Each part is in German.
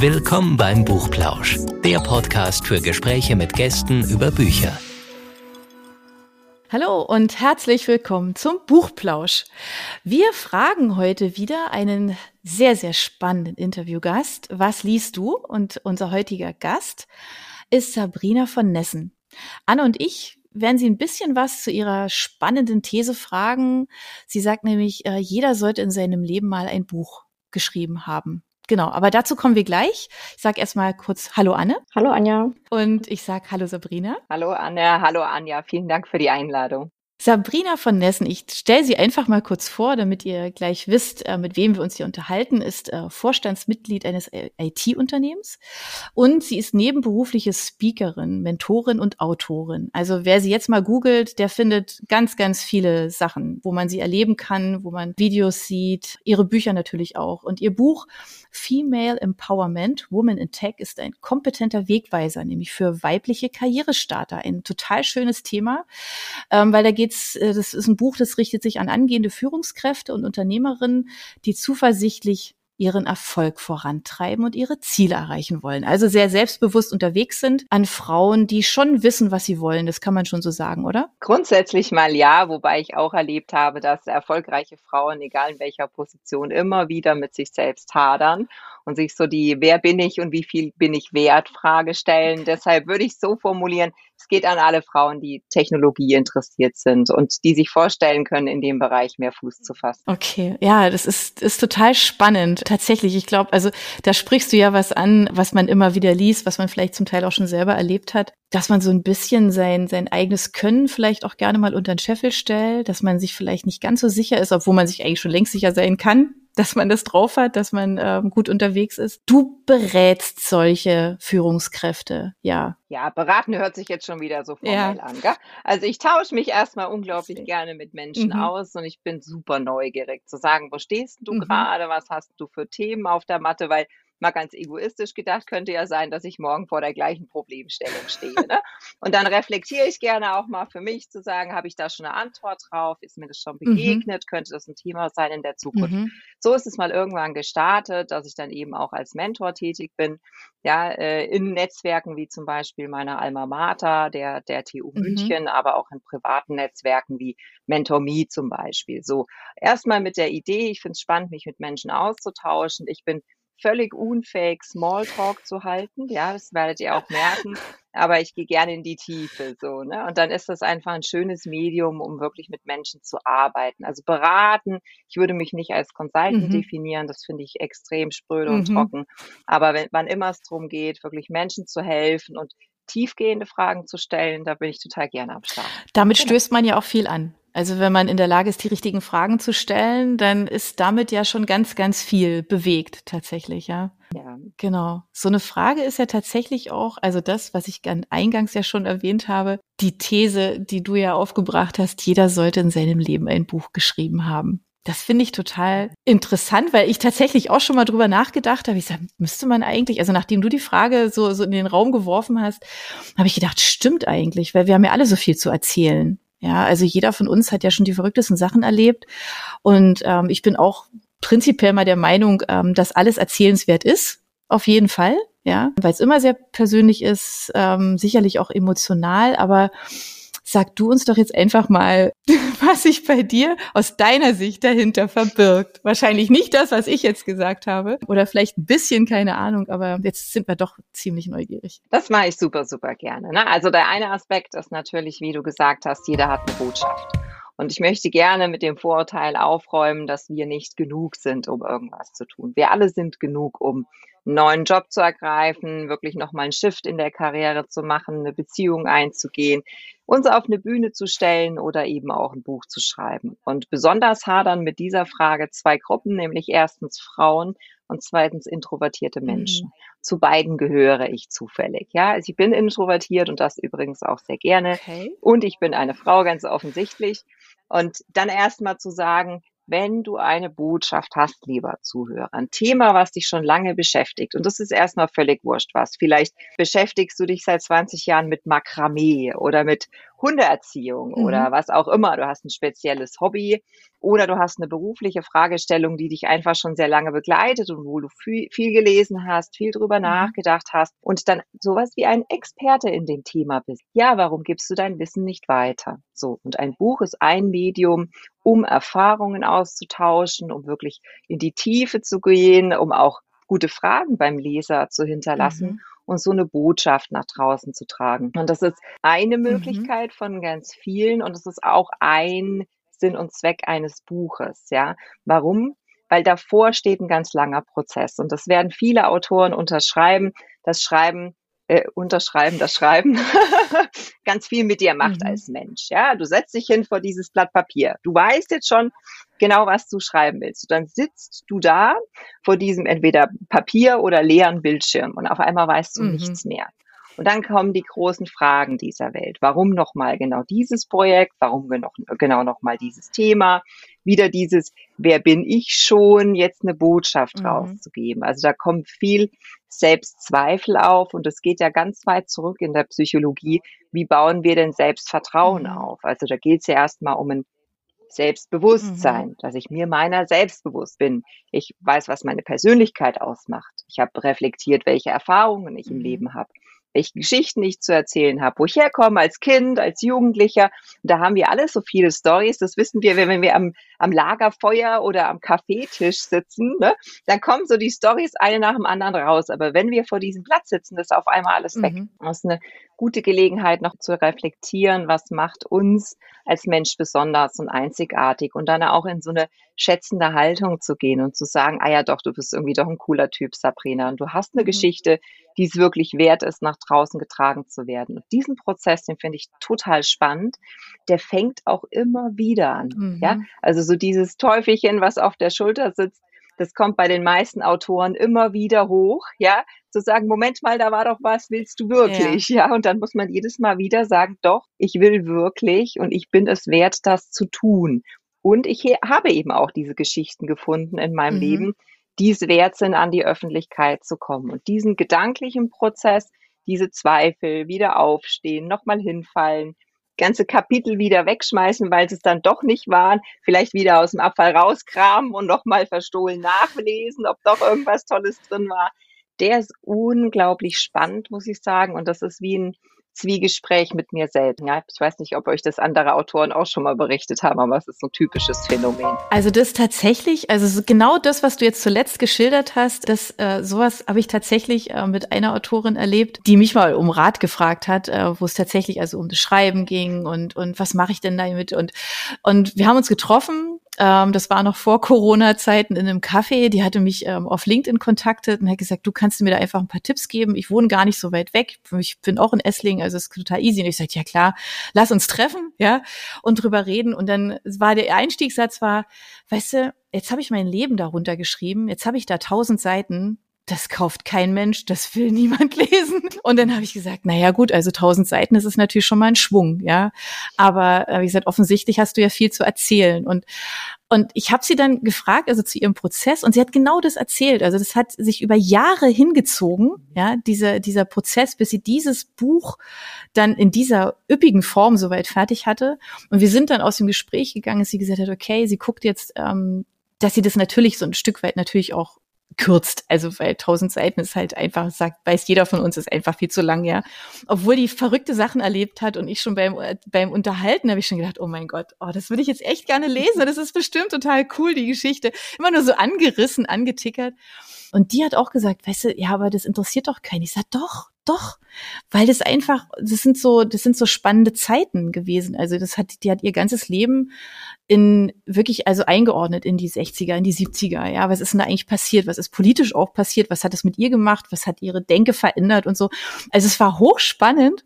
Willkommen beim Buchplausch, der Podcast für Gespräche mit Gästen über Bücher. Hallo und herzlich willkommen zum Buchplausch. Wir fragen heute wieder einen sehr, sehr spannenden Interviewgast. Was liest du? Und unser heutiger Gast ist Sabrina von Nessen. Anne und ich werden Sie ein bisschen was zu Ihrer spannenden These fragen. Sie sagt nämlich, äh, jeder sollte in seinem Leben mal ein Buch geschrieben haben. Genau, aber dazu kommen wir gleich. Ich sage erstmal kurz Hallo Anne. Hallo Anja. Und ich sage Hallo Sabrina. Hallo Anne, hallo Anja. Vielen Dank für die Einladung. Sabrina von Nessen, ich stelle sie einfach mal kurz vor, damit ihr gleich wisst, äh, mit wem wir uns hier unterhalten, ist äh, Vorstandsmitglied eines IT-Unternehmens und sie ist nebenberufliche Speakerin, Mentorin und Autorin. Also wer sie jetzt mal googelt, der findet ganz, ganz viele Sachen, wo man sie erleben kann, wo man Videos sieht, ihre Bücher natürlich auch. Und ihr Buch Female Empowerment, Woman in Tech ist ein kompetenter Wegweiser, nämlich für weibliche Karrierestarter. Ein total schönes Thema, ähm, weil da geht's, äh, das ist ein Buch, das richtet sich an angehende Führungskräfte und Unternehmerinnen, die zuversichtlich ihren Erfolg vorantreiben und ihre Ziele erreichen wollen. Also sehr selbstbewusst unterwegs sind an Frauen, die schon wissen, was sie wollen. Das kann man schon so sagen, oder? Grundsätzlich mal ja, wobei ich auch erlebt habe, dass erfolgreiche Frauen, egal in welcher Position, immer wieder mit sich selbst hadern und sich so die Wer bin ich und wie viel bin ich wert Frage stellen. Deshalb würde ich so formulieren, es geht an alle Frauen, die Technologie interessiert sind und die sich vorstellen können, in dem Bereich mehr Fuß zu fassen. Okay, ja, das ist, ist total spannend. Tatsächlich, ich glaube, also da sprichst du ja was an, was man immer wieder liest, was man vielleicht zum Teil auch schon selber erlebt hat, dass man so ein bisschen sein, sein eigenes Können vielleicht auch gerne mal unter den Scheffel stellt, dass man sich vielleicht nicht ganz so sicher ist, obwohl man sich eigentlich schon längst sicher sein kann, dass man das drauf hat, dass man ähm, gut unterwegs ist. Du berätst solche Führungskräfte, ja. Ja, beraten hört sich jetzt schon wieder so formell ja. an. Gell? Also ich tausche mich erstmal unglaublich gerne mit Menschen mhm. aus und ich bin super neugierig zu sagen, wo stehst du mhm. gerade, was hast du für Themen auf der Matte, weil mal ganz egoistisch gedacht, könnte ja sein, dass ich morgen vor der gleichen Problemstellung stehe. Ne? Und dann reflektiere ich gerne auch mal für mich zu sagen, habe ich da schon eine Antwort drauf? Ist mir das schon mhm. begegnet? Mhm. Könnte das ein Thema sein in der Zukunft? Mhm. So ist es mal irgendwann gestartet, dass ich dann eben auch als Mentor tätig bin. Ja, äh, in Netzwerken wie zum Beispiel meiner Alma Mater, der, der TU mhm. München, aber auch in privaten Netzwerken wie MentorMe zum Beispiel. So, erstmal mit der Idee, ich finde es spannend, mich mit Menschen auszutauschen. Ich bin völlig unfähig, Smalltalk zu halten. Ja, das werdet ihr auch merken. Aber ich gehe gerne in die Tiefe, so, ne? Und dann ist das einfach ein schönes Medium, um wirklich mit Menschen zu arbeiten. Also beraten. Ich würde mich nicht als Consultant mhm. definieren. Das finde ich extrem spröde mhm. und trocken. Aber wenn, wann immer es darum geht, wirklich Menschen zu helfen und tiefgehende Fragen zu stellen, da bin ich total gerne am Start. Damit genau. stößt man ja auch viel an. Also wenn man in der Lage ist, die richtigen Fragen zu stellen, dann ist damit ja schon ganz, ganz viel bewegt tatsächlich, ja. Ja. Genau. So eine Frage ist ja tatsächlich auch, also das, was ich eingangs ja schon erwähnt habe, die These, die du ja aufgebracht hast, jeder sollte in seinem Leben ein Buch geschrieben haben. Das finde ich total interessant, weil ich tatsächlich auch schon mal drüber nachgedacht habe. Ich sage, müsste man eigentlich, also nachdem du die Frage so, so in den Raum geworfen hast, habe ich gedacht, stimmt eigentlich, weil wir haben ja alle so viel zu erzählen. Ja, also jeder von uns hat ja schon die verrücktesten Sachen erlebt. Und ähm, ich bin auch prinzipiell mal der Meinung, ähm, dass alles erzählenswert ist. Auf jeden Fall. Ja, weil es immer sehr persönlich ist, ähm, sicherlich auch emotional, aber Sag du uns doch jetzt einfach mal, was sich bei dir aus deiner Sicht dahinter verbirgt. Wahrscheinlich nicht das, was ich jetzt gesagt habe. Oder vielleicht ein bisschen, keine Ahnung, aber jetzt sind wir doch ziemlich neugierig. Das mache ich super, super gerne. Ne? Also der eine Aspekt ist natürlich, wie du gesagt hast, jeder hat eine Botschaft. Und ich möchte gerne mit dem Vorurteil aufräumen, dass wir nicht genug sind, um irgendwas zu tun. Wir alle sind genug, um einen neuen Job zu ergreifen, wirklich nochmal einen Shift in der Karriere zu machen, eine Beziehung einzugehen, uns auf eine Bühne zu stellen oder eben auch ein Buch zu schreiben. Und besonders hadern mit dieser Frage zwei Gruppen, nämlich erstens Frauen und zweitens introvertierte Menschen. Mhm. Zu beiden gehöre ich zufällig. Ja, also ich bin introvertiert und das übrigens auch sehr gerne. Okay. Und ich bin eine Frau, ganz offensichtlich. Und dann erstmal zu sagen, wenn du eine Botschaft hast, lieber Zuhörer, ein Thema, was dich schon lange beschäftigt, und das ist erstmal völlig wurscht was. Vielleicht beschäftigst du dich seit 20 Jahren mit Makramee oder mit Hundeerziehung mhm. oder was auch immer. Du hast ein spezielles Hobby oder du hast eine berufliche Fragestellung, die dich einfach schon sehr lange begleitet und wo du viel, viel gelesen hast, viel drüber mhm. nachgedacht hast und dann sowas wie ein Experte in dem Thema bist. Ja, warum gibst du dein Wissen nicht weiter? So. Und ein Buch ist ein Medium, um Erfahrungen auszutauschen, um wirklich in die Tiefe zu gehen, um auch gute Fragen beim Leser zu hinterlassen. Mhm und so eine Botschaft nach draußen zu tragen. Und das ist eine mhm. Möglichkeit mhm. von ganz vielen und es ist auch ein Sinn und Zweck eines Buches, ja. Warum? Weil davor steht ein ganz langer Prozess und das werden viele Autoren unterschreiben. Das Schreiben äh, unterschreiben, das Schreiben ganz viel mit dir macht mhm. als Mensch. Ja, du setzt dich hin vor dieses Blatt Papier. Du weißt jetzt schon genau, was du schreiben willst. Und dann sitzt du da vor diesem entweder Papier oder leeren Bildschirm und auf einmal weißt du mhm. nichts mehr. Und dann kommen die großen Fragen dieser Welt. Warum nochmal genau dieses Projekt? Warum genau, genau nochmal dieses Thema? Wieder dieses, wer bin ich schon, jetzt eine Botschaft mhm. rauszugeben. Also da kommt viel Selbstzweifel auf und es geht ja ganz weit zurück in der Psychologie. Wie bauen wir denn Selbstvertrauen mhm. auf? Also da geht es ja erstmal um ein Selbstbewusstsein, mhm. dass ich mir meiner selbst bewusst bin. Ich weiß, was meine Persönlichkeit ausmacht. Ich habe reflektiert, welche Erfahrungen ich im mhm. Leben habe welche Geschichten ich zu erzählen habe, wo ich herkomme als Kind, als Jugendlicher. Und da haben wir alle so viele Stories. Das wissen wir, wenn wir am, am Lagerfeuer oder am Kaffeetisch sitzen, ne? dann kommen so die Stories eine nach dem anderen raus. Aber wenn wir vor diesem Platz sitzen, ist auf einmal alles weg. Mhm. Das ist eine gute Gelegenheit, noch zu reflektieren, was macht uns als Mensch besonders und einzigartig und dann auch in so eine schätzende Haltung zu gehen und zu sagen, ah ja doch, du bist irgendwie doch ein cooler Typ, Sabrina, und du hast eine mhm. Geschichte, die es wirklich wert ist, nach draußen getragen zu werden. Und diesen Prozess, den finde ich total spannend. Der fängt auch immer wieder an. Mhm. Ja, also so dieses Teufelchen, was auf der Schulter sitzt, das kommt bei den meisten Autoren immer wieder hoch, ja, zu sagen, Moment mal, da war doch was, willst du wirklich? Ja. ja, und dann muss man jedes Mal wieder sagen, doch, ich will wirklich und ich bin es wert, das zu tun. Und ich habe eben auch diese Geschichten gefunden in meinem mhm. Leben, die es wert sind, an die Öffentlichkeit zu kommen. Und diesen gedanklichen Prozess, diese Zweifel, wieder aufstehen, nochmal hinfallen, ganze Kapitel wieder wegschmeißen, weil sie es dann doch nicht waren, vielleicht wieder aus dem Abfall rauskramen und nochmal verstohlen nachlesen, ob doch irgendwas Tolles drin war. Der ist unglaublich spannend, muss ich sagen. Und das ist wie ein Zwiegespräch mit mir selbst. Ja, ich weiß nicht, ob euch das andere Autoren auch schon mal berichtet haben, aber es ist so ein typisches Phänomen. Also das tatsächlich, also genau das, was du jetzt zuletzt geschildert hast, das äh, sowas habe ich tatsächlich äh, mit einer Autorin erlebt, die mich mal um Rat gefragt hat, äh, wo es tatsächlich also um das Schreiben ging und und was mache ich denn damit und und wir haben uns getroffen ähm, das war noch vor Corona-Zeiten in einem Café. Die hatte mich ähm, auf LinkedIn kontaktet und hat gesagt, du kannst mir da einfach ein paar Tipps geben. Ich wohne gar nicht so weit weg. Ich bin auch in Essling, also es ist total easy. Und ich sagte, ja klar, lass uns treffen, ja, und drüber reden. Und dann war der Einstiegssatz war, weißt du, jetzt habe ich mein Leben darunter geschrieben. Jetzt habe ich da tausend Seiten das kauft kein Mensch, das will niemand lesen. Und dann habe ich gesagt, na ja, gut, also tausend Seiten, das ist natürlich schon mal ein Schwung, ja. Aber äh, wie gesagt, offensichtlich hast du ja viel zu erzählen. Und und ich habe sie dann gefragt, also zu ihrem Prozess, und sie hat genau das erzählt. Also das hat sich über Jahre hingezogen, ja, dieser, dieser Prozess, bis sie dieses Buch dann in dieser üppigen Form soweit fertig hatte. Und wir sind dann aus dem Gespräch gegangen, dass sie gesagt hat, okay, sie guckt jetzt, ähm, dass sie das natürlich so ein Stück weit natürlich auch kürzt. Also weil tausend Seiten ist halt einfach, sagt, weiß jeder von uns, ist einfach viel zu lang, ja. Obwohl die verrückte Sachen erlebt hat und ich schon beim, beim Unterhalten habe ich schon gedacht, oh mein Gott, oh, das würde ich jetzt echt gerne lesen. Das ist bestimmt total cool, die Geschichte. Immer nur so angerissen, angetickert. Und die hat auch gesagt, weißt du, ja, aber das interessiert doch keinen. Ich sag, doch, doch, weil das einfach, das sind so, das sind so spannende Zeiten gewesen. Also das hat, die hat ihr ganzes Leben in wirklich also eingeordnet in die 60er, in die 70er. Ja, was ist denn da eigentlich passiert? Was ist politisch auch passiert? Was hat es mit ihr gemacht? Was hat ihre Denke verändert und so? Also es war hochspannend.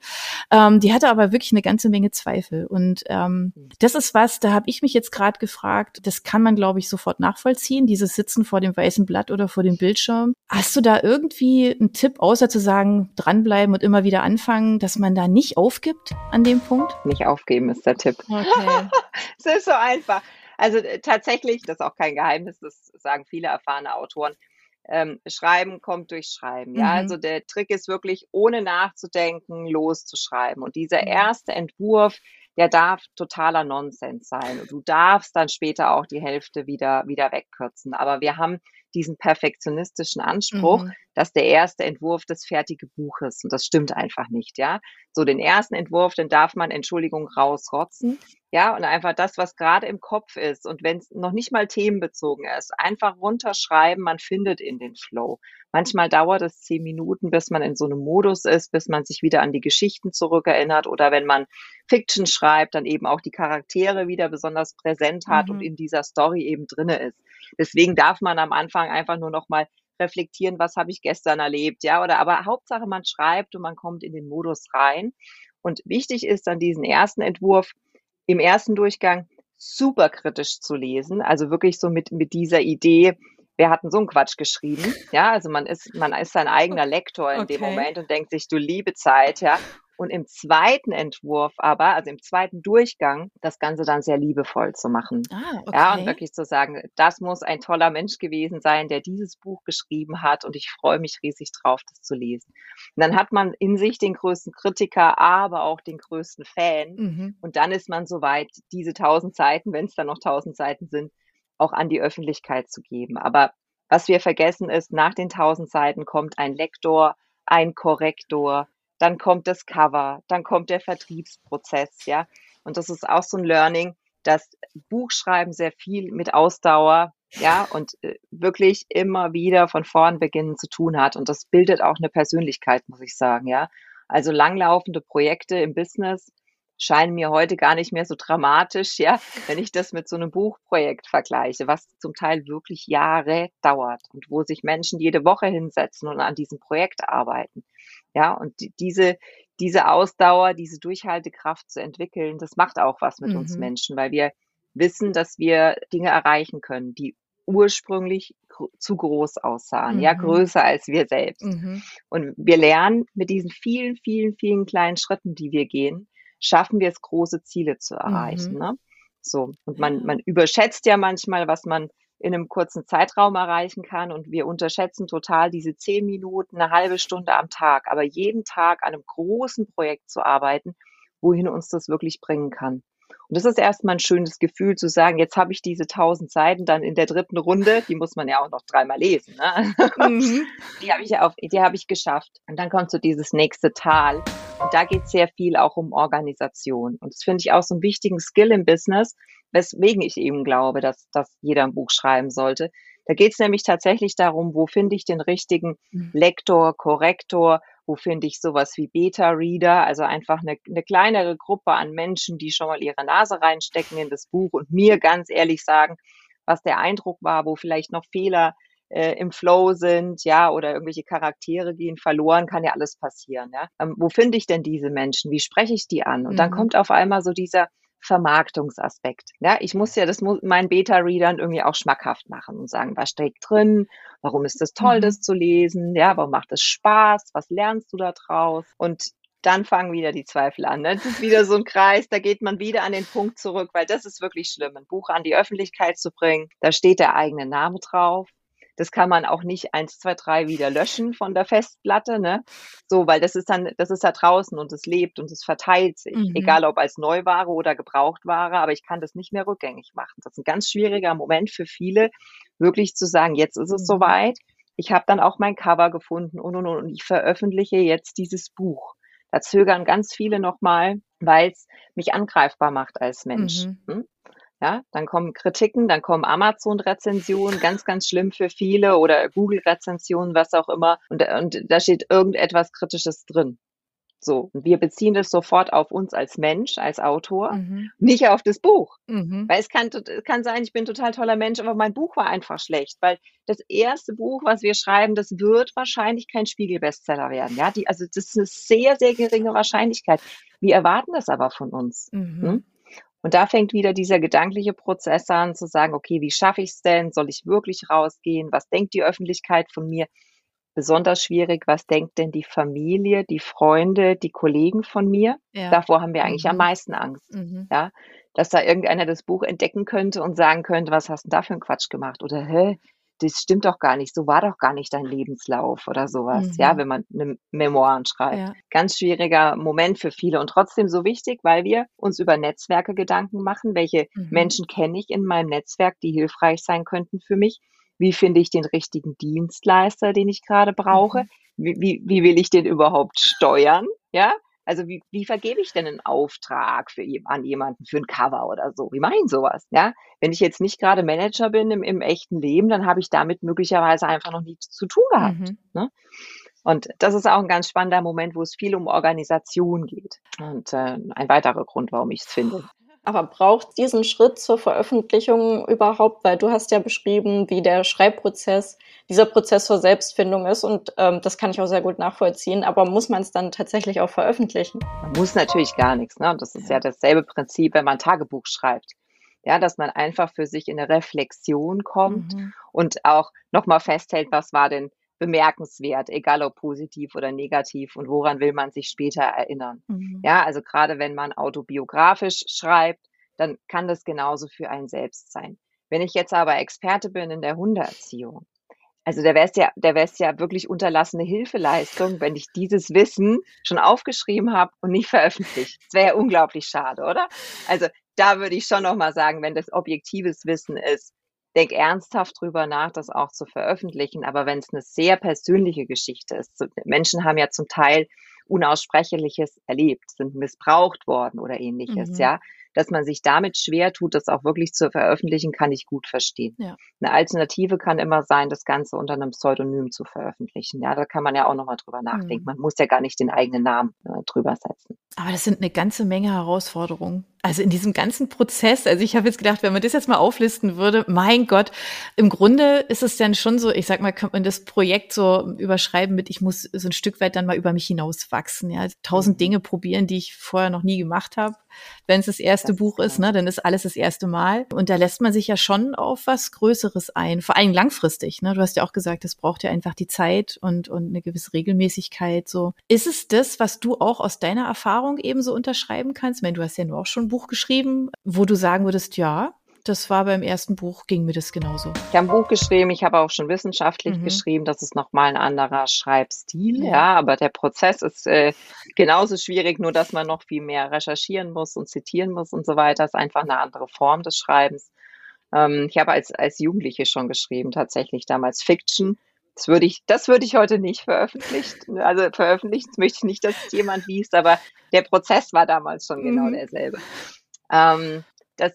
Ähm, die hatte aber wirklich eine ganze Menge Zweifel. Und ähm, das ist was, da habe ich mich jetzt gerade gefragt, das kann man, glaube ich, sofort nachvollziehen, dieses Sitzen vor dem weißen Blatt oder vor dem Bildschirm. Hast du da irgendwie einen Tipp, außer zu sagen, dranbleiben und immer wieder anfangen, dass man da nicht aufgibt an dem Punkt? Nicht aufgeben ist der Tipp. Okay. es ist so einfach. Also äh, tatsächlich, das ist auch kein Geheimnis, das sagen viele erfahrene Autoren. ähm, Schreiben kommt durch Schreiben. Ja, mhm. also der Trick ist wirklich, ohne nachzudenken, loszuschreiben. Und dieser mhm. erste Entwurf, der darf totaler Nonsens sein. Und du darfst dann später auch die Hälfte wieder, wieder wegkürzen. Aber wir haben diesen perfektionistischen Anspruch, mhm. dass der erste Entwurf das fertige Buch ist. Und das stimmt einfach nicht, ja. So den ersten Entwurf, den darf man, Entschuldigung, rausrotzen. Ja, und einfach das, was gerade im Kopf ist. Und wenn es noch nicht mal themenbezogen ist, einfach runterschreiben, man findet in den Flow. Manchmal dauert es zehn Minuten, bis man in so einem Modus ist, bis man sich wieder an die Geschichten zurückerinnert oder wenn man Fiction schreibt, dann eben auch die Charaktere wieder besonders präsent hat mhm. und in dieser Story eben drinne ist. Deswegen darf man am Anfang einfach nur noch mal reflektieren, was habe ich gestern erlebt, ja, oder aber Hauptsache man schreibt und man kommt in den Modus rein. Und wichtig ist dann diesen ersten Entwurf im ersten Durchgang super kritisch zu lesen, also wirklich so mit, mit dieser Idee, wer hat denn so einen Quatsch geschrieben? Ja, also man ist, man ist sein eigener Lektor in okay. dem Moment und denkt sich, du liebe Zeit, ja. Und im zweiten Entwurf aber, also im zweiten Durchgang, das Ganze dann sehr liebevoll zu machen. Ah, okay. Ja, und wirklich zu sagen, das muss ein toller Mensch gewesen sein, der dieses Buch geschrieben hat und ich freue mich riesig drauf, das zu lesen. Und dann hat man in sich den größten Kritiker, aber auch den größten Fan. Mhm. Und dann ist man soweit, diese tausend Seiten, wenn es dann noch tausend Seiten sind, auch an die Öffentlichkeit zu geben. Aber was wir vergessen ist, nach den tausend Seiten kommt ein Lektor, ein Korrektor, dann kommt das Cover, dann kommt der Vertriebsprozess, ja. Und das ist auch so ein Learning, dass Buchschreiben sehr viel mit Ausdauer, ja, und äh, wirklich immer wieder von vorn beginnen zu tun hat. Und das bildet auch eine Persönlichkeit, muss ich sagen, ja. Also langlaufende Projekte im Business scheinen mir heute gar nicht mehr so dramatisch, ja, wenn ich das mit so einem Buchprojekt vergleiche, was zum Teil wirklich Jahre dauert und wo sich Menschen jede Woche hinsetzen und an diesem Projekt arbeiten. Ja, und die, diese, diese Ausdauer, diese Durchhaltekraft zu entwickeln, das macht auch was mit mhm. uns Menschen, weil wir wissen, dass wir Dinge erreichen können, die ursprünglich zu groß aussahen, mhm. ja, größer als wir selbst. Mhm. Und wir lernen mit diesen vielen, vielen, vielen kleinen Schritten, die wir gehen, schaffen wir es, große Ziele zu erreichen. Mhm. Ne? So. Und man, man überschätzt ja manchmal, was man in einem kurzen Zeitraum erreichen kann. Und wir unterschätzen total diese zehn Minuten, eine halbe Stunde am Tag. Aber jeden Tag an einem großen Projekt zu arbeiten, wohin uns das wirklich bringen kann. Und das ist erstmal ein schönes Gefühl zu sagen, jetzt habe ich diese tausend Seiten dann in der dritten Runde, die muss man ja auch noch dreimal lesen. Ne? Mhm. Die habe ich auf, die habe ich geschafft. Und dann kommt so dieses nächste Tal. Und da geht es sehr viel auch um Organisation. Und das finde ich auch so einen wichtigen Skill im Business, weswegen ich eben glaube, dass, dass jeder ein Buch schreiben sollte. Da geht es nämlich tatsächlich darum, wo finde ich den richtigen mhm. Lektor, Korrektor, wo finde ich sowas wie Beta-Reader, also einfach eine, eine kleinere Gruppe an Menschen, die schon mal ihre Nase reinstecken in das Buch und mir ganz ehrlich sagen, was der Eindruck war, wo vielleicht noch Fehler äh, im Flow sind, ja, oder irgendwelche Charaktere gehen verloren, kann ja alles passieren, ja. Ähm, wo finde ich denn diese Menschen? Wie spreche ich die an? Und mhm. dann kommt auf einmal so dieser Vermarktungsaspekt. Ja, ich muss ja das meinen Beta-Readern irgendwie auch schmackhaft machen und sagen, was steckt drin? Warum ist es toll, mhm. das zu lesen? Ja, warum macht es Spaß? Was lernst du da draus? Und dann fangen wieder die Zweifel an. Ne? Das ist wieder so ein Kreis, da geht man wieder an den Punkt zurück, weil das ist wirklich schlimm, ein Buch an die Öffentlichkeit zu bringen. Da steht der eigene Name drauf. Das kann man auch nicht eins, zwei, drei wieder löschen von der Festplatte, ne? So, weil das ist dann, das ist da draußen und es lebt und es verteilt sich, mhm. egal ob als Neuware oder Gebrauchtware, aber ich kann das nicht mehr rückgängig machen. Das ist ein ganz schwieriger Moment für viele, wirklich zu sagen, jetzt ist es mhm. soweit. Ich habe dann auch mein Cover gefunden und, und, und, und ich veröffentliche jetzt dieses Buch. Da zögern ganz viele nochmal, weil es mich angreifbar macht als Mensch. Mhm. Ja, dann kommen Kritiken, dann kommen Amazon-Rezensionen, ganz, ganz schlimm für viele oder Google-Rezensionen, was auch immer. Und, und da steht irgendetwas Kritisches drin. So, und wir beziehen das sofort auf uns als Mensch, als Autor, mhm. nicht auf das Buch. Mhm. Weil es kann, kann sein, ich bin ein total toller Mensch, aber mein Buch war einfach schlecht, weil das erste Buch, was wir schreiben, das wird wahrscheinlich kein Spiegel-Bestseller werden. Ja, die, also das ist eine sehr, sehr geringe Wahrscheinlichkeit. Wir erwarten das aber von uns. Mhm. Hm? Und da fängt wieder dieser gedankliche Prozess an, zu sagen, okay, wie schaffe ich es denn? Soll ich wirklich rausgehen? Was denkt die Öffentlichkeit von mir? Besonders schwierig, was denkt denn die Familie, die Freunde, die Kollegen von mir? Ja. Davor haben wir eigentlich mhm. am meisten Angst. Mhm. Ja, dass da irgendeiner das Buch entdecken könnte und sagen könnte, was hast du da für einen Quatsch gemacht? Oder, hä, das stimmt doch gar nicht, so war doch gar nicht dein Lebenslauf oder sowas, mhm. ja, wenn man eine Memoiren schreibt. Ja. Ganz schwieriger Moment für viele und trotzdem so wichtig, weil wir uns über Netzwerke Gedanken machen. Welche mhm. Menschen kenne ich in meinem Netzwerk, die hilfreich sein könnten für mich? Wie finde ich den richtigen Dienstleister, den ich gerade brauche? Mhm. Wie, wie, wie will ich den überhaupt steuern? Ja, also wie, wie vergebe ich denn einen Auftrag für, an jemanden für ein Cover oder so? Wie mache ich sowas? Ja, wenn ich jetzt nicht gerade Manager bin im, im echten Leben, dann habe ich damit möglicherweise einfach noch nichts zu tun gehabt. Mhm. Ne? Und das ist auch ein ganz spannender Moment, wo es viel um Organisation geht. Und äh, ein weiterer Grund, warum ich es finde. Aber braucht diesen Schritt zur Veröffentlichung überhaupt? Weil du hast ja beschrieben, wie der Schreibprozess, dieser Prozess zur Selbstfindung ist und ähm, das kann ich auch sehr gut nachvollziehen. Aber muss man es dann tatsächlich auch veröffentlichen? Man muss natürlich gar nichts. Ne? Das ist ja dasselbe Prinzip, wenn man ein Tagebuch schreibt. Ja, dass man einfach für sich in eine Reflexion kommt mhm. und auch nochmal festhält, was war denn bemerkenswert, egal ob positiv oder negativ und woran will man sich später erinnern. Mhm. Ja, also gerade wenn man autobiografisch schreibt, dann kann das genauso für einen selbst sein. Wenn ich jetzt aber Experte bin in der Hundeerziehung, also da wäre es ja, da wäre es ja wirklich unterlassene Hilfeleistung, wenn ich dieses Wissen schon aufgeschrieben habe und nicht veröffentlicht. Das wäre ja unglaublich schade, oder? Also da würde ich schon nochmal sagen, wenn das objektives Wissen ist, denk ernsthaft drüber nach, das auch zu veröffentlichen. Aber wenn es eine sehr persönliche Geschichte ist, Menschen haben ja zum Teil Unaussprechliches erlebt, sind missbraucht worden oder ähnliches, mhm. ja, dass man sich damit schwer tut, das auch wirklich zu veröffentlichen, kann ich gut verstehen. Ja. Eine Alternative kann immer sein, das Ganze unter einem Pseudonym zu veröffentlichen. Ja, da kann man ja auch nochmal drüber nachdenken. Mhm. Man muss ja gar nicht den eigenen Namen äh, drüber setzen. Aber das sind eine ganze Menge Herausforderungen. Also in diesem ganzen Prozess, also ich habe jetzt gedacht, wenn man das jetzt mal auflisten würde, mein Gott, im Grunde ist es dann schon so, ich sag mal, könnte man das Projekt so überschreiben mit, ich muss so ein Stück weit dann mal über mich hinauswachsen, ja, tausend mhm. Dinge probieren, die ich vorher noch nie gemacht habe. Wenn es das erste das Buch ist, ne, dann ist alles das erste Mal. Und da lässt man sich ja schon auf was Größeres ein, vor allem langfristig. Ne? Du hast ja auch gesagt, es braucht ja einfach die Zeit und, und eine gewisse Regelmäßigkeit. So, ist es das, was du auch aus deiner Erfahrung eben so unterschreiben kannst? Ich meine, du hast ja nur auch schon Buch geschrieben, wo du sagen würdest, ja, das war beim ersten Buch, ging mir das genauso. Ich habe ein Buch geschrieben, ich habe auch schon wissenschaftlich mhm. geschrieben, das ist nochmal ein anderer Schreibstil, ja, ja aber der Prozess ist äh, genauso schwierig, nur dass man noch viel mehr recherchieren muss und zitieren muss und so weiter. Das ist einfach eine andere Form des Schreibens. Ähm, ich habe als, als Jugendliche schon geschrieben, tatsächlich damals Fiction. Das würde ich, das würde ich heute nicht veröffentlichen. Also veröffentlichen möchte ich nicht, dass es jemand liest, aber der Prozess war damals schon genau mhm. derselbe. Ähm, das,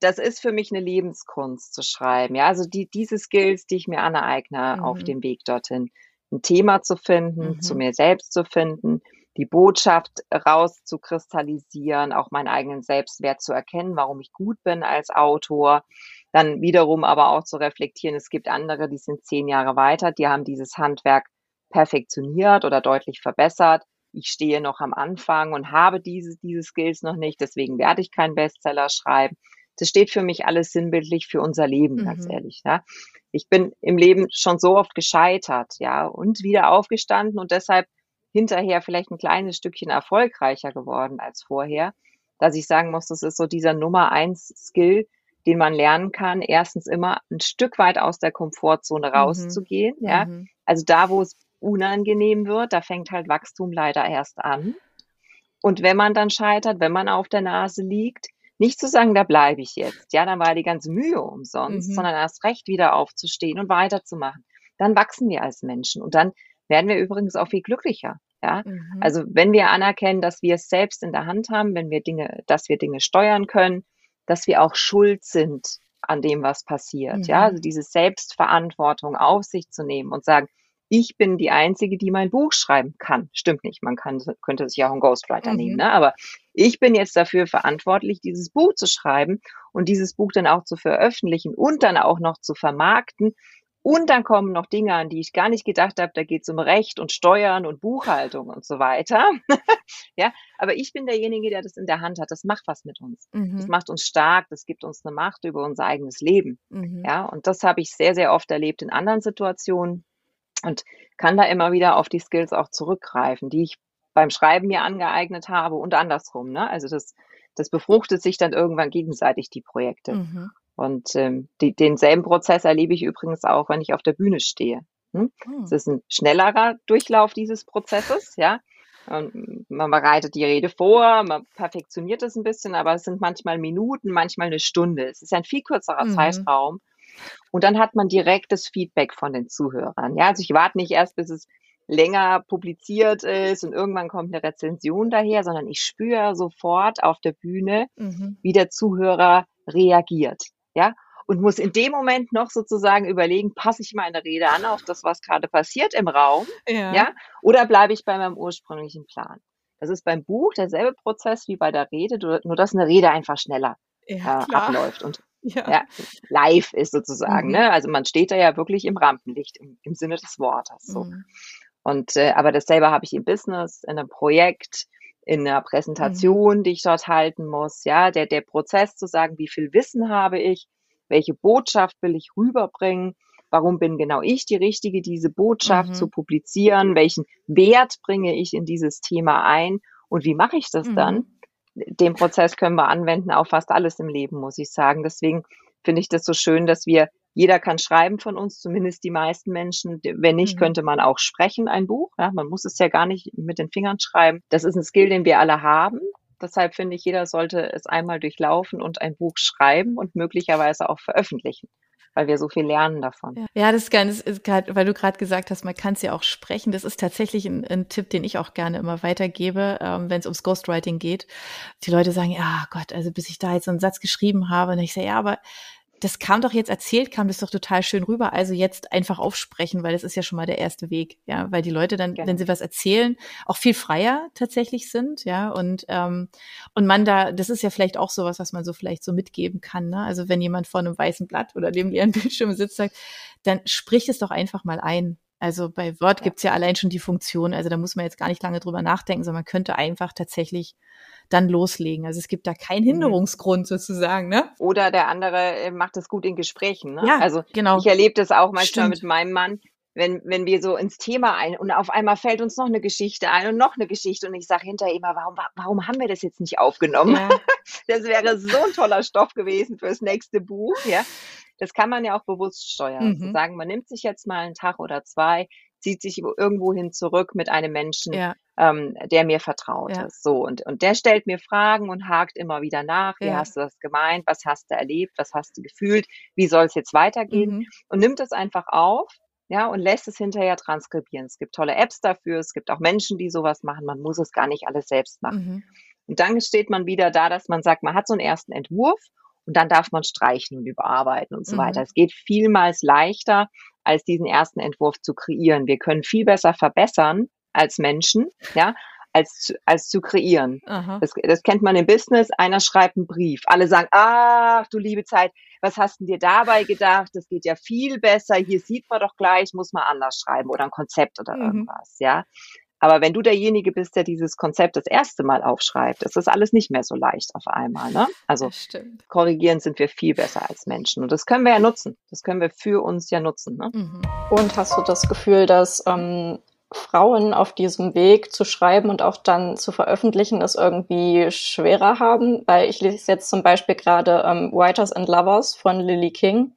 das ist für mich eine Lebenskunst zu schreiben. Ja, also die, diese Skills, die ich mir aneigne mhm. auf dem Weg dorthin, ein Thema zu finden, mhm. zu mir selbst zu finden, die Botschaft rauszukristallisieren, auch meinen eigenen Selbstwert zu erkennen, warum ich gut bin als Autor, dann wiederum aber auch zu reflektieren, es gibt andere, die sind zehn Jahre weiter, die haben dieses Handwerk perfektioniert oder deutlich verbessert ich stehe noch am Anfang und habe diese, diese Skills noch nicht, deswegen werde ich keinen Bestseller schreiben. Das steht für mich alles sinnbildlich für unser Leben, mhm. ganz ehrlich. Ja. Ich bin im Leben schon so oft gescheitert, ja, und wieder aufgestanden und deshalb hinterher vielleicht ein kleines Stückchen erfolgreicher geworden als vorher, dass ich sagen muss, das ist so dieser Nummer eins Skill, den man lernen kann. Erstens immer ein Stück weit aus der Komfortzone mhm. rauszugehen, mhm. ja. Also da, wo es unangenehm wird, da fängt halt Wachstum leider erst an. Und wenn man dann scheitert, wenn man auf der Nase liegt, nicht zu sagen, da bleibe ich jetzt, ja, dann war die ganze Mühe umsonst, mhm. sondern erst recht wieder aufzustehen und weiterzumachen. Dann wachsen wir als Menschen und dann werden wir übrigens auch viel glücklicher. Ja, mhm. also wenn wir anerkennen, dass wir es selbst in der Hand haben, wenn wir Dinge, dass wir Dinge steuern können, dass wir auch schuld sind an dem, was passiert. Mhm. Ja, also diese Selbstverantwortung auf sich zu nehmen und sagen, ich bin die Einzige, die mein Buch schreiben kann. Stimmt nicht, man kann, könnte sich auch einen Ghostwriter mhm. nehmen, ne? aber ich bin jetzt dafür verantwortlich, dieses Buch zu schreiben und dieses Buch dann auch zu veröffentlichen und dann auch noch zu vermarkten. Und dann kommen noch Dinge an, die ich gar nicht gedacht habe. Da geht es um Recht und Steuern und Buchhaltung und so weiter. ja, aber ich bin derjenige, der das in der Hand hat. Das macht was mit uns. Mhm. Das macht uns stark. Das gibt uns eine Macht über unser eigenes Leben. Mhm. Ja, und das habe ich sehr, sehr oft erlebt in anderen Situationen und kann da immer wieder auf die Skills auch zurückgreifen, die ich beim Schreiben mir angeeignet habe und andersrum. Ne? Also das, das befruchtet sich dann irgendwann gegenseitig, die Projekte. Mhm. Und ähm, die, denselben Prozess erlebe ich übrigens auch, wenn ich auf der Bühne stehe. Hm? Hm. Es ist ein schnellerer Durchlauf dieses Prozesses, ja. Und man bereitet die Rede vor, man perfektioniert es ein bisschen, aber es sind manchmal Minuten, manchmal eine Stunde. Es ist ein viel kürzerer mhm. Zeitraum. Und dann hat man direktes Feedback von den Zuhörern. Ja, also ich warte nicht erst, bis es länger publiziert ist und irgendwann kommt eine Rezension daher, sondern ich spüre sofort auf der Bühne, mhm. wie der Zuhörer reagiert. Ja, und muss in dem Moment noch sozusagen überlegen, passe ich meine Rede an auf das, was gerade passiert im Raum, ja, ja oder bleibe ich bei meinem ursprünglichen Plan? Das ist beim Buch derselbe Prozess wie bei der Rede, nur dass eine Rede einfach schneller ja, äh, abläuft und ja. ja. live ist sozusagen. Mhm. Ne? Also man steht da ja wirklich im Rampenlicht im, im Sinne des Wortes. So. Mhm. Und äh, aber dasselbe habe ich im Business, in einem Projekt, in einer Präsentation, mhm. die ich dort halten muss. Ja, der der Prozess zu sagen, wie viel Wissen habe ich, welche Botschaft will ich rüberbringen, warum bin genau ich die Richtige, diese Botschaft mhm. zu publizieren, welchen Wert bringe ich in dieses Thema ein und wie mache ich das mhm. dann? Den Prozess können wir anwenden auf fast alles im Leben, muss ich sagen. Deswegen finde ich das so schön, dass wir jeder kann schreiben von uns, zumindest die meisten Menschen. Wenn nicht, mhm. könnte man auch sprechen, ein Buch. Ja, man muss es ja gar nicht mit den Fingern schreiben. Das ist ein Skill, den wir alle haben. Deshalb finde ich, jeder sollte es einmal durchlaufen und ein Buch schreiben und möglicherweise auch veröffentlichen weil wir so viel lernen davon. Ja, das ist ganz, weil du gerade gesagt hast, man kann es ja auch sprechen. Das ist tatsächlich ein, ein Tipp, den ich auch gerne immer weitergebe, ähm, wenn es ums Ghostwriting geht. Die Leute sagen, ja Gott, also bis ich da jetzt so einen Satz geschrieben habe, und ich sage, ja, aber das kam doch jetzt erzählt, kam das doch total schön rüber. Also jetzt einfach aufsprechen, weil das ist ja schon mal der erste Weg, ja, weil die Leute dann, genau. wenn sie was erzählen, auch viel freier tatsächlich sind, ja, und ähm, und man da, das ist ja vielleicht auch sowas, was man so vielleicht so mitgeben kann, ne? Also wenn jemand vor einem weißen Blatt oder dem leeren Bildschirm sitzt, sagt, dann sprich es doch einfach mal ein. Also bei Word ja. gibt's ja allein schon die Funktion, also da muss man jetzt gar nicht lange drüber nachdenken, sondern man könnte einfach tatsächlich dann loslegen. Also es gibt da keinen mhm. Hinderungsgrund sozusagen, ne? Oder der andere äh, macht es gut in Gesprächen. Ne? Ja, also genau. Ich erlebe das auch manchmal Stimmt. mit meinem Mann, wenn, wenn wir so ins Thema ein und auf einmal fällt uns noch eine Geschichte ein und noch eine Geschichte und ich sage hinterher immer, warum, warum haben wir das jetzt nicht aufgenommen? Ja. Das wäre so ein toller Stoff gewesen fürs nächste Buch, ja. Das kann man ja auch bewusst steuern. Mhm. sagen, man nimmt sich jetzt mal einen Tag oder zwei, zieht sich irgendwohin zurück mit einem Menschen, ja. ähm, der mir vertraut ja. ist. So, und, und der stellt mir Fragen und hakt immer wieder nach, wie ja. hast du das gemeint, was hast du erlebt, was hast du gefühlt, wie soll es jetzt weitergehen? Mhm. Und nimmt es einfach auf ja, und lässt es hinterher transkribieren. Es gibt tolle Apps dafür, es gibt auch Menschen, die sowas machen, man muss es gar nicht alles selbst machen. Mhm. Und dann steht man wieder da, dass man sagt, man hat so einen ersten Entwurf und dann darf man streichen und überarbeiten und so mhm. weiter. Es geht vielmals leichter, als diesen ersten Entwurf zu kreieren. Wir können viel besser verbessern als Menschen, ja, als, als zu kreieren. Das, das kennt man im Business. Einer schreibt einen Brief. Alle sagen, ach, du liebe Zeit, was hast du dir dabei gedacht? Das geht ja viel besser. Hier sieht man doch gleich, muss man anders schreiben oder ein Konzept oder mhm. irgendwas, ja. Aber wenn du derjenige bist, der dieses Konzept das erste Mal aufschreibt, ist das alles nicht mehr so leicht auf einmal. Ne? Also korrigieren sind wir viel besser als Menschen. Und das können wir ja nutzen. Das können wir für uns ja nutzen. Ne? Mhm. Und hast du das Gefühl, dass ähm, Frauen auf diesem Weg zu schreiben und auch dann zu veröffentlichen, es irgendwie schwerer haben? Weil ich lese jetzt zum Beispiel gerade ähm, Writers and Lovers von Lily King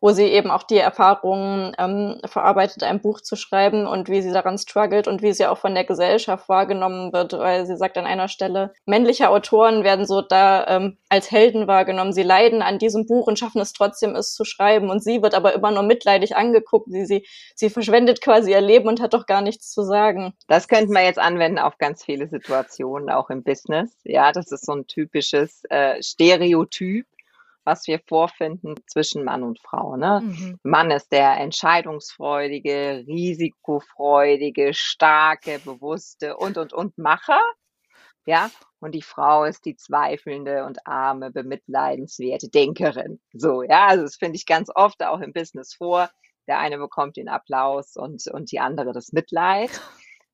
wo sie eben auch die Erfahrungen ähm, verarbeitet, ein Buch zu schreiben und wie sie daran struggelt und wie sie auch von der Gesellschaft wahrgenommen wird, weil sie sagt an einer Stelle, männliche Autoren werden so da ähm, als Helden wahrgenommen. Sie leiden an diesem Buch und schaffen es trotzdem, es zu schreiben. Und sie wird aber immer nur mitleidig angeguckt. Sie, sie, sie verschwendet quasi ihr Leben und hat doch gar nichts zu sagen. Das könnten wir jetzt anwenden auf ganz viele Situationen, auch im Business. Ja, das ist so ein typisches äh, Stereotyp was wir vorfinden zwischen Mann und Frau. Ne? Mhm. Mann ist der entscheidungsfreudige, risikofreudige, starke, bewusste und, und, und Macher. Ja, und die Frau ist die zweifelnde und arme, bemitleidenswerte Denkerin. So, ja, also das finde ich ganz oft auch im Business vor. Der eine bekommt den Applaus und, und die andere das Mitleid.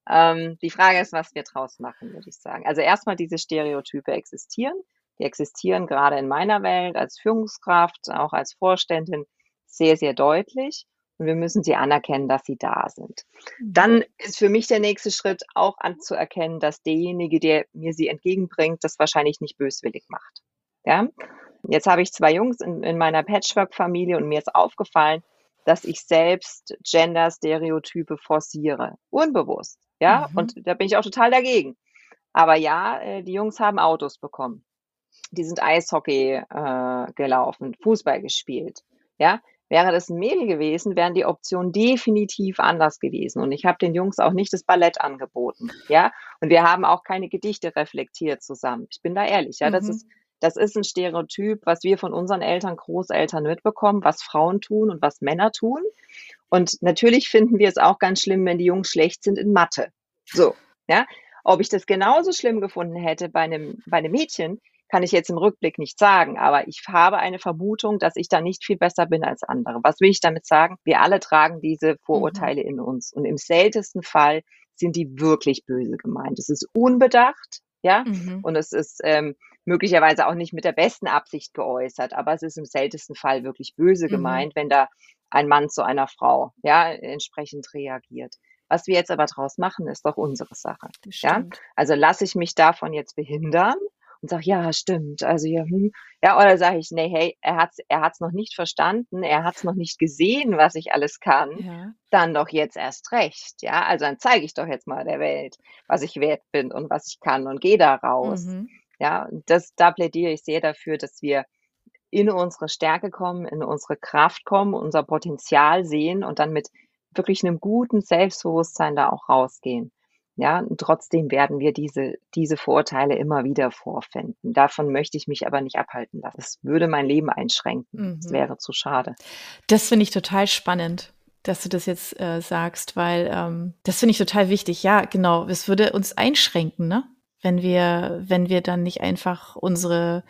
Ähm, die Frage ist, was wir draus machen, würde ich sagen. Also erstmal diese Stereotype existieren. Die existieren gerade in meiner Welt als Führungskraft, auch als Vorständin sehr, sehr deutlich. Und wir müssen sie anerkennen, dass sie da sind. Mhm. Dann ist für mich der nächste Schritt auch anzuerkennen, dass derjenige, der mir sie entgegenbringt, das wahrscheinlich nicht böswillig macht. Ja? Jetzt habe ich zwei Jungs in, in meiner Patchwork-Familie und mir ist aufgefallen, dass ich selbst Gender-Stereotype forciere. Unbewusst. Ja, mhm. und da bin ich auch total dagegen. Aber ja, äh, die Jungs haben Autos bekommen. Die sind Eishockey äh, gelaufen, Fußball gespielt. Ja, wäre das ein Mädel gewesen, wären die Optionen definitiv anders gewesen. Und ich habe den Jungs auch nicht das Ballett angeboten. Ja, und wir haben auch keine Gedichte reflektiert zusammen. Ich bin da ehrlich. Ja, mhm. das ist das ist ein Stereotyp, was wir von unseren Eltern, Großeltern mitbekommen, was Frauen tun und was Männer tun. Und natürlich finden wir es auch ganz schlimm, wenn die Jungs schlecht sind in Mathe. So, ja. Ob ich das genauso schlimm gefunden hätte bei einem, bei einem Mädchen, kann ich jetzt im Rückblick nicht sagen, aber ich habe eine Vermutung, dass ich da nicht viel besser bin als andere. Was will ich damit sagen? Wir alle tragen diese Vorurteile mhm. in uns und im seltensten Fall sind die wirklich böse gemeint. Es ist unbedacht, ja, mhm. und es ist ähm, möglicherweise auch nicht mit der besten Absicht geäußert, aber es ist im seltensten Fall wirklich böse mhm. gemeint, wenn da ein Mann zu einer Frau ja entsprechend reagiert. Was wir jetzt aber draus machen, ist doch unsere Sache. Ja? Also lasse ich mich davon jetzt behindern und sage, ja, stimmt, also ja, hm. ja, oder sage ich, nee, hey, er hat's, er hat's noch nicht verstanden, er hat's noch nicht gesehen, was ich alles kann, ja. dann doch jetzt erst recht, ja, also dann zeige ich doch jetzt mal der Welt, was ich wert bin und was ich kann und gehe da raus. Mhm. Ja, das, da plädiere ich sehr dafür, dass wir in unsere Stärke kommen, in unsere Kraft kommen, unser Potenzial sehen und dann mit wirklich einem guten Selbstbewusstsein da auch rausgehen. Ja, und trotzdem werden wir diese, diese Vorurteile immer wieder vorfinden. Davon möchte ich mich aber nicht abhalten lassen. Das würde mein Leben einschränken. Mhm. Das wäre zu schade. Das finde ich total spannend dass du das jetzt äh, sagst, weil ähm, das finde ich total wichtig. Ja, genau, es würde uns einschränken, ne? Wenn wir, wenn wir dann nicht einfach unsere,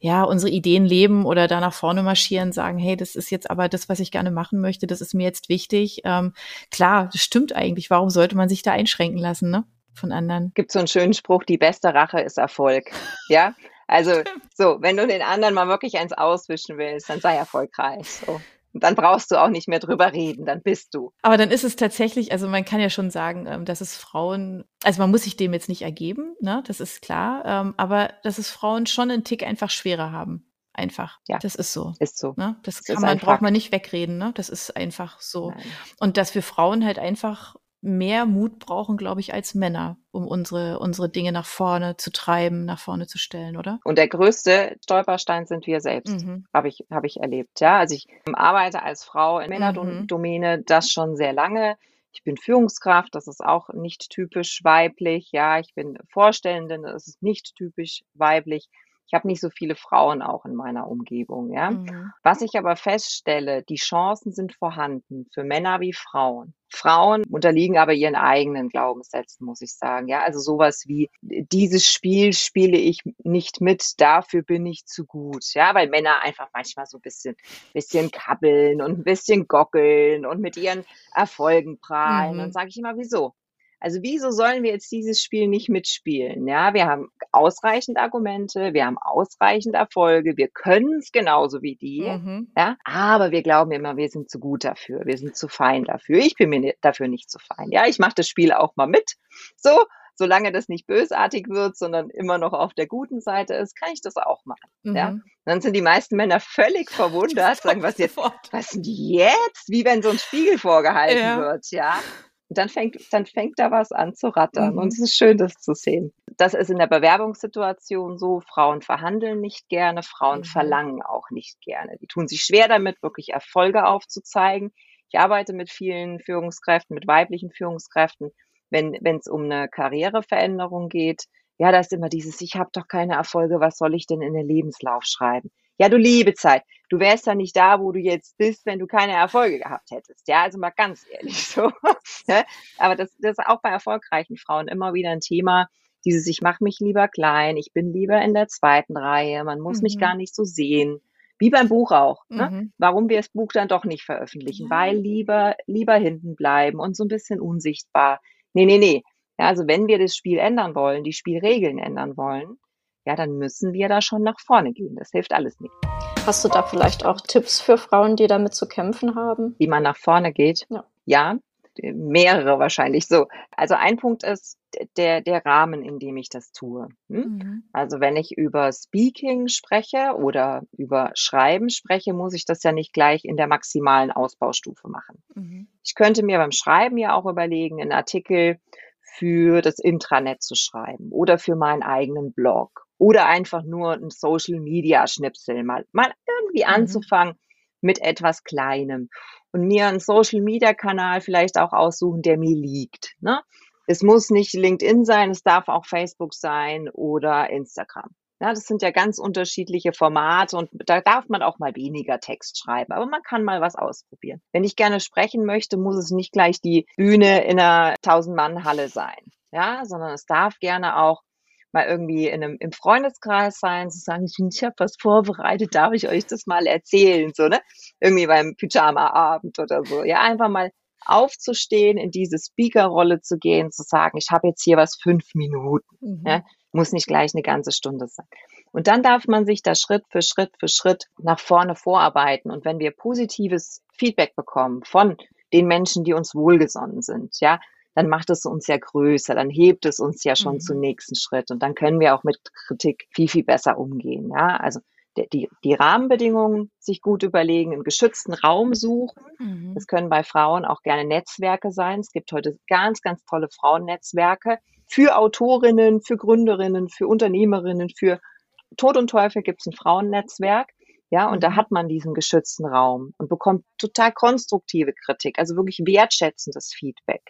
ja, unsere Ideen leben oder da nach vorne marschieren, sagen, hey, das ist jetzt aber das, was ich gerne machen möchte, das ist mir jetzt wichtig. Ähm, klar, das stimmt eigentlich. Warum sollte man sich da einschränken lassen, ne? Von anderen. Gibt so einen schönen Spruch, die beste Rache ist Erfolg. Ja? Also, so, wenn du den anderen mal wirklich eins auswischen willst, dann sei erfolgreich. So dann brauchst du auch nicht mehr drüber reden, dann bist du. Aber dann ist es tatsächlich, also man kann ja schon sagen, ähm, dass es Frauen, also man muss sich dem jetzt nicht ergeben, ne, das ist klar, ähm, aber dass es Frauen schon einen Tick einfach schwerer haben. Einfach. Ja. Das ist so. Ist so. Ne? Das, das kann man, braucht man nicht wegreden, ne? Das ist einfach so. Nein. Und dass wir Frauen halt einfach mehr Mut brauchen, glaube ich, als Männer, um unsere, unsere Dinge nach vorne zu treiben, nach vorne zu stellen, oder? Und der größte Stolperstein sind wir selbst, mhm. habe ich, hab ich erlebt. Ja, also ich arbeite als Frau in Männerdomäne mhm. das schon sehr lange. Ich bin Führungskraft, das ist auch nicht typisch weiblich. Ja, ich bin Vorstellendin, das ist nicht typisch weiblich. Ich habe nicht so viele Frauen auch in meiner Umgebung, ja. Mhm. Was ich aber feststelle, die Chancen sind vorhanden für Männer wie Frauen. Frauen unterliegen aber ihren eigenen Glaubenssätzen, muss ich sagen. Ja, also sowas wie dieses Spiel spiele ich nicht mit, dafür bin ich zu gut. Ja, weil Männer einfach manchmal so ein bisschen, bisschen kabbeln und ein bisschen gockeln und mit ihren Erfolgen prahlen. Mhm. Dann sage ich immer, wieso? Also wieso sollen wir jetzt dieses Spiel nicht mitspielen? Ja, wir haben ausreichend Argumente, wir haben ausreichend Erfolge, wir können es genauso wie die, mhm. ja, aber wir glauben immer, wir sind zu gut dafür, wir sind zu fein dafür. Ich bin mir dafür nicht zu fein. Ja, ich mache das Spiel auch mal mit. So, solange das nicht bösartig wird, sondern immer noch auf der guten Seite ist, kann ich das auch machen. Mhm. Ja? Dann sind die meisten Männer völlig verwundert, sagen, was jetzt, was denn jetzt? Wie wenn so ein Spiegel vorgehalten ja. wird, ja. Und dann fängt, dann fängt da was an zu rattern. Mhm. Und es ist schön, das zu sehen. Das ist in der Bewerbungssituation so. Frauen verhandeln nicht gerne, Frauen mhm. verlangen auch nicht gerne. Die tun sich schwer damit, wirklich Erfolge aufzuzeigen. Ich arbeite mit vielen Führungskräften, mit weiblichen Führungskräften, wenn es um eine Karriereveränderung geht. Ja, da ist immer dieses, ich habe doch keine Erfolge, was soll ich denn in den Lebenslauf schreiben? Ja, du liebe Zeit, du wärst ja nicht da, wo du jetzt bist, wenn du keine Erfolge gehabt hättest. Ja, also mal ganz ehrlich so. Aber das, das ist auch bei erfolgreichen Frauen immer wieder ein Thema. Dieses, ich mache mich lieber klein, ich bin lieber in der zweiten Reihe, man muss mhm. mich gar nicht so sehen. Wie beim Buch auch. Ne? Mhm. Warum wir das Buch dann doch nicht veröffentlichen? Ja. Weil lieber, lieber hinten bleiben und so ein bisschen unsichtbar. Nee, nee, nee. Ja, also wenn wir das Spiel ändern wollen, die Spielregeln ändern wollen, ja, dann müssen wir da schon nach vorne gehen. Das hilft alles nicht. Hast du da vielleicht auch Tipps für Frauen, die damit zu kämpfen haben? Wie man nach vorne geht? Ja. ja mehrere wahrscheinlich so. Also ein Punkt ist der, der Rahmen, in dem ich das tue. Hm? Mhm. Also wenn ich über Speaking spreche oder über Schreiben spreche, muss ich das ja nicht gleich in der maximalen Ausbaustufe machen. Mhm. Ich könnte mir beim Schreiben ja auch überlegen, einen Artikel für das Intranet zu schreiben oder für meinen eigenen Blog oder einfach nur ein Social Media Schnipsel mal, mal irgendwie mhm. anzufangen mit etwas Kleinem und mir einen Social Media Kanal vielleicht auch aussuchen, der mir liegt. Ne? Es muss nicht LinkedIn sein, es darf auch Facebook sein oder Instagram. Ja, das sind ja ganz unterschiedliche Formate und da darf man auch mal weniger Text schreiben, aber man kann mal was ausprobieren. Wenn ich gerne sprechen möchte, muss es nicht gleich die Bühne in einer 1000-Mann-Halle sein, ja, sondern es darf gerne auch mal irgendwie in einem, im Freundeskreis sein, zu sagen, ich, habe was vorbereitet, darf ich euch das mal erzählen, so, ne? Irgendwie beim Pyjama-Abend oder so. Ja, einfach mal aufzustehen, in diese Speaker-Rolle zu gehen, zu sagen, ich habe jetzt hier was fünf Minuten. Mhm. Ja? Muss nicht gleich eine ganze Stunde sein. Und dann darf man sich da Schritt für Schritt für Schritt nach vorne vorarbeiten. Und wenn wir positives Feedback bekommen von den Menschen, die uns wohlgesonnen sind, ja, dann macht es uns ja größer, dann hebt es uns ja schon mhm. zum nächsten Schritt und dann können wir auch mit Kritik viel, viel besser umgehen. Ja, also die, die Rahmenbedingungen sich gut überlegen, einen geschützten Raum suchen. Mhm. Das können bei Frauen auch gerne Netzwerke sein. Es gibt heute ganz, ganz tolle Frauennetzwerke für Autorinnen, für Gründerinnen, für Unternehmerinnen, für Tod und Teufel gibt es ein Frauennetzwerk. Ja, und da mhm. hat man diesen geschützten Raum und bekommt total konstruktive Kritik, also wirklich wertschätzendes Feedback.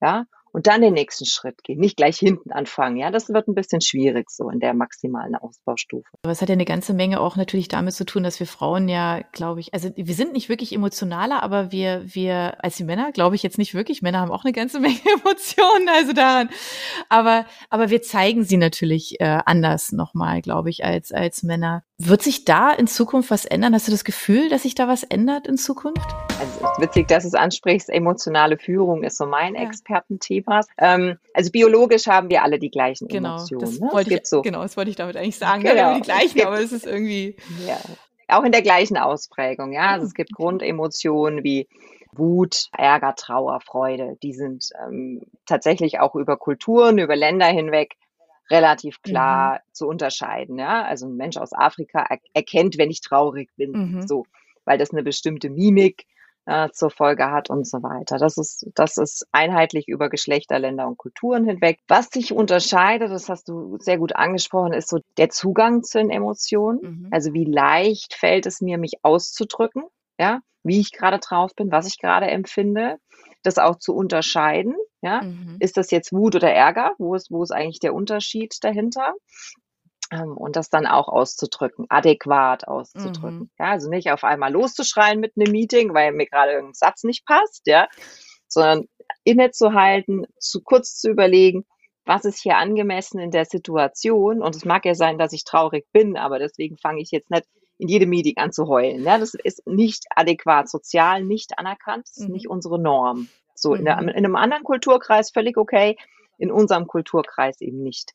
Ja, und dann den nächsten Schritt gehen, nicht gleich hinten anfangen. Ja, das wird ein bisschen schwierig so in der maximalen Ausbaustufe. Aber es hat ja eine ganze Menge auch natürlich damit zu tun, dass wir Frauen ja, glaube ich, also wir sind nicht wirklich emotionaler, aber wir, wir als die Männer, glaube ich jetzt nicht wirklich. Männer haben auch eine ganze Menge Emotionen, also daran. Aber, aber wir zeigen sie natürlich äh, anders nochmal, glaube ich, als, als Männer. Wird sich da in Zukunft was ändern? Hast du das Gefühl, dass sich da was ändert in Zukunft? Also es ist witzig, dass du es ansprichst. Emotionale Führung ist so mein ja. Expertenthema. Ähm, also biologisch haben wir alle die gleichen genau, Emotionen. Das ne? wollte ich, so. Genau, das wollte ich damit eigentlich sagen. Genau. Wir haben die gleichen, aber es ist irgendwie. Ja. Auch in der gleichen Ausprägung, ja. Also es gibt Grundemotionen wie Wut, Ärger, Trauer, Freude. Die sind ähm, tatsächlich auch über Kulturen, über Länder hinweg relativ klar mhm. zu unterscheiden. Ja? Also ein Mensch aus Afrika er erkennt, wenn ich traurig bin, mhm. so, weil das eine bestimmte Mimik äh, zur Folge hat und so weiter. Das ist, das ist einheitlich über Geschlechter, Länder und Kulturen hinweg. Was sich unterscheidet, das hast du sehr gut angesprochen, ist so der Zugang zu den Emotionen. Mhm. Also wie leicht fällt es mir, mich auszudrücken, ja, wie ich gerade drauf bin, was ich gerade empfinde das auch zu unterscheiden. Ja, mhm. ist das jetzt Wut oder Ärger? Wo ist, wo ist eigentlich der Unterschied dahinter? Ähm, und das dann auch auszudrücken, adäquat auszudrücken. Mhm. Ja, also nicht auf einmal loszuschreien mit einem Meeting, weil mir gerade irgendein Satz nicht passt, ja, sondern innezuhalten, zu kurz zu überlegen, was ist hier angemessen in der Situation? Und es mag ja sein, dass ich traurig bin, aber deswegen fange ich jetzt nicht in jedem Meeting an zu heulen. Ja, das ist nicht adäquat, sozial nicht anerkannt, das ist mhm. nicht unsere Norm. So, mhm. in, der, in einem anderen Kulturkreis völlig okay, in unserem Kulturkreis eben nicht.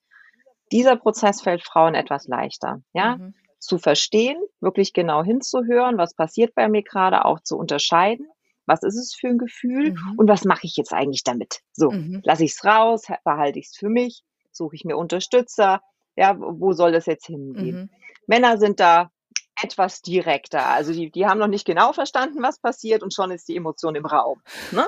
Dieser Prozess fällt Frauen etwas leichter, ja, mhm. zu verstehen, wirklich genau hinzuhören, was passiert bei mir gerade, auch zu unterscheiden, was ist es für ein Gefühl mhm. und was mache ich jetzt eigentlich damit? So, mhm. lasse ich es raus, behalte ich es für mich, suche ich mir Unterstützer, ja, wo soll das jetzt hingehen? Mhm. Männer sind da etwas direkter. Also die, die haben noch nicht genau verstanden, was passiert und schon ist die Emotion im Raum. Ne?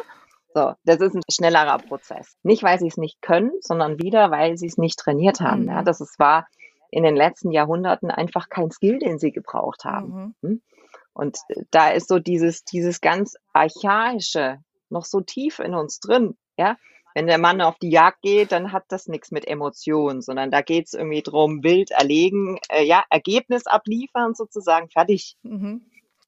So, das ist ein schnellerer Prozess. Nicht, weil sie es nicht können, sondern wieder, weil sie es nicht trainiert haben. Mhm. Ja, das ist, war in den letzten Jahrhunderten einfach kein Skill, den sie gebraucht haben. Mhm. Hm? Und da ist so dieses, dieses ganz archaische noch so tief in uns drin. Ja, wenn der Mann auf die Jagd geht, dann hat das nichts mit Emotionen, sondern da geht es irgendwie drum, wild erlegen, äh, ja, Ergebnis abliefern sozusagen, fertig. Mhm.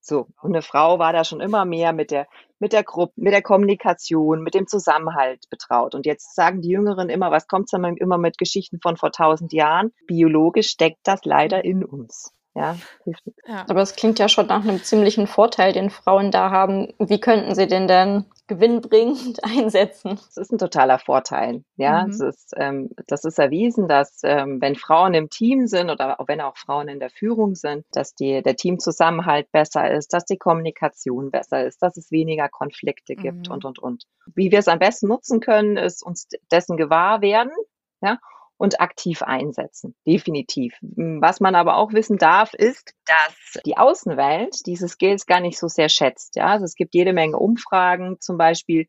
So, und eine Frau war da schon immer mehr mit der, mit der Gruppe, mit der Kommunikation, mit dem Zusammenhalt betraut. Und jetzt sagen die Jüngeren immer, was kommt dann immer mit Geschichten von vor tausend Jahren? Biologisch steckt das leider in uns. Ja, ja. Aber es klingt ja schon nach einem ziemlichen Vorteil, den Frauen da haben. Wie könnten sie den denn gewinnbringend einsetzen. Das ist ein totaler Vorteil. Ja, mhm. das, ist, ähm, das ist erwiesen, dass ähm, wenn Frauen im Team sind oder auch wenn auch Frauen in der Führung sind, dass die, der Teamzusammenhalt besser ist, dass die Kommunikation besser ist, dass es weniger Konflikte gibt mhm. und, und, und. Wie wir es am besten nutzen können, ist uns dessen gewahr werden. Ja, und aktiv einsetzen. Definitiv. Was man aber auch wissen darf, ist, dass die Außenwelt diese Skills gar nicht so sehr schätzt. Ja, also es gibt jede Menge Umfragen, zum Beispiel,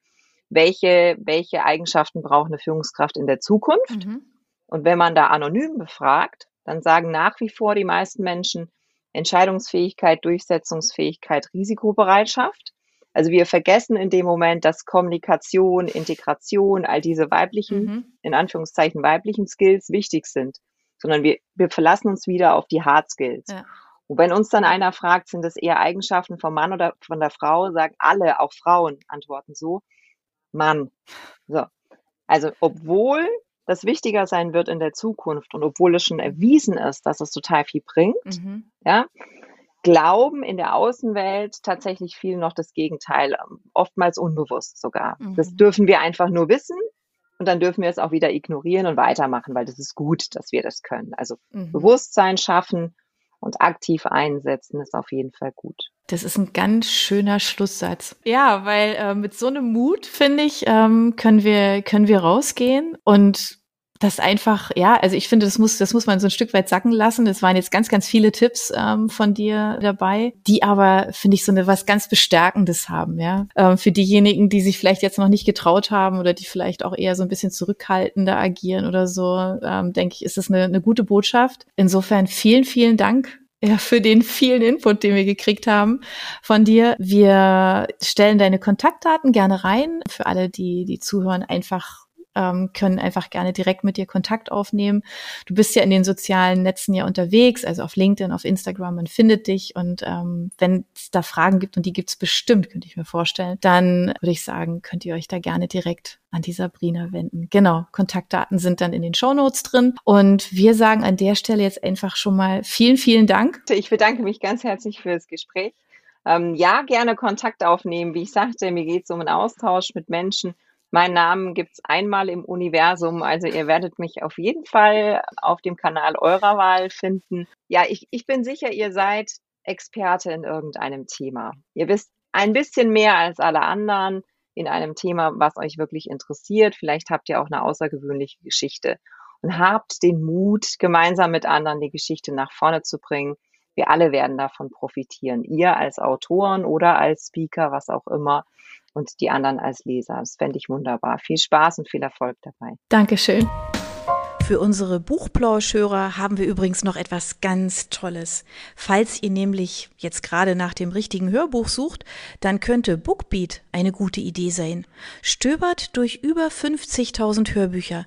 welche, welche Eigenschaften braucht eine Führungskraft in der Zukunft? Mhm. Und wenn man da anonym befragt, dann sagen nach wie vor die meisten Menschen Entscheidungsfähigkeit, Durchsetzungsfähigkeit, Risikobereitschaft. Also wir vergessen in dem Moment, dass Kommunikation, Integration, all diese weiblichen, mhm. in Anführungszeichen weiblichen Skills wichtig sind, sondern wir, wir verlassen uns wieder auf die Hard Skills. Ja. Und wenn uns dann einer fragt, sind das eher Eigenschaften vom Mann oder von der Frau, sagen alle, auch Frauen antworten so, Mann. So. Also, obwohl das wichtiger sein wird in der Zukunft und obwohl es schon erwiesen ist, dass es total viel bringt, mhm. ja, glauben in der Außenwelt tatsächlich viel noch das Gegenteil, ähm, oftmals unbewusst sogar. Mhm. Das dürfen wir einfach nur wissen und dann dürfen wir es auch wieder ignorieren und weitermachen, weil das ist gut, dass wir das können. Also mhm. Bewusstsein schaffen und aktiv einsetzen ist auf jeden Fall gut. Das ist ein ganz schöner Schlusssatz. Ja, weil äh, mit so einem Mut, finde ich, ähm, können wir, können wir rausgehen und das einfach, ja, also ich finde, das muss, das muss man so ein Stück weit sacken lassen. Es waren jetzt ganz, ganz viele Tipps ähm, von dir dabei, die aber, finde ich, so eine was ganz Bestärkendes haben, ja. Ähm, für diejenigen, die sich vielleicht jetzt noch nicht getraut haben oder die vielleicht auch eher so ein bisschen zurückhaltender agieren oder so, ähm, denke ich, ist das eine, eine gute Botschaft. Insofern vielen, vielen Dank ja, für den vielen Input, den wir gekriegt haben von dir. Wir stellen deine Kontaktdaten gerne rein. Für alle, die, die zuhören, einfach ähm, können einfach gerne direkt mit dir Kontakt aufnehmen. Du bist ja in den sozialen Netzen ja unterwegs, also auf LinkedIn, auf Instagram, man findet dich und ähm, wenn es da Fragen gibt und die gibt es bestimmt, könnte ich mir vorstellen, dann würde ich sagen, könnt ihr euch da gerne direkt an die Sabrina wenden. Genau, Kontaktdaten sind dann in den Show Notes drin und wir sagen an der Stelle jetzt einfach schon mal vielen, vielen Dank. Ich bedanke mich ganz herzlich für das Gespräch. Ähm, ja, gerne Kontakt aufnehmen. Wie ich sagte, mir geht es um einen Austausch mit Menschen, Meinen Namen gibt's einmal im Universum, also ihr werdet mich auf jeden Fall auf dem Kanal eurer Wahl finden. Ja, ich, ich bin sicher, ihr seid Experte in irgendeinem Thema. Ihr wisst ein bisschen mehr als alle anderen in einem Thema, was euch wirklich interessiert. Vielleicht habt ihr auch eine außergewöhnliche Geschichte und habt den Mut, gemeinsam mit anderen die Geschichte nach vorne zu bringen. Wir alle werden davon profitieren. Ihr als Autoren oder als Speaker, was auch immer und die anderen als Leser. Das fände ich wunderbar. Viel Spaß und viel Erfolg dabei. Dankeschön. Für unsere Buchplauschhörer haben wir übrigens noch etwas ganz Tolles. Falls ihr nämlich jetzt gerade nach dem richtigen Hörbuch sucht, dann könnte Bookbeat eine gute Idee sein. Stöbert durch über 50.000 Hörbücher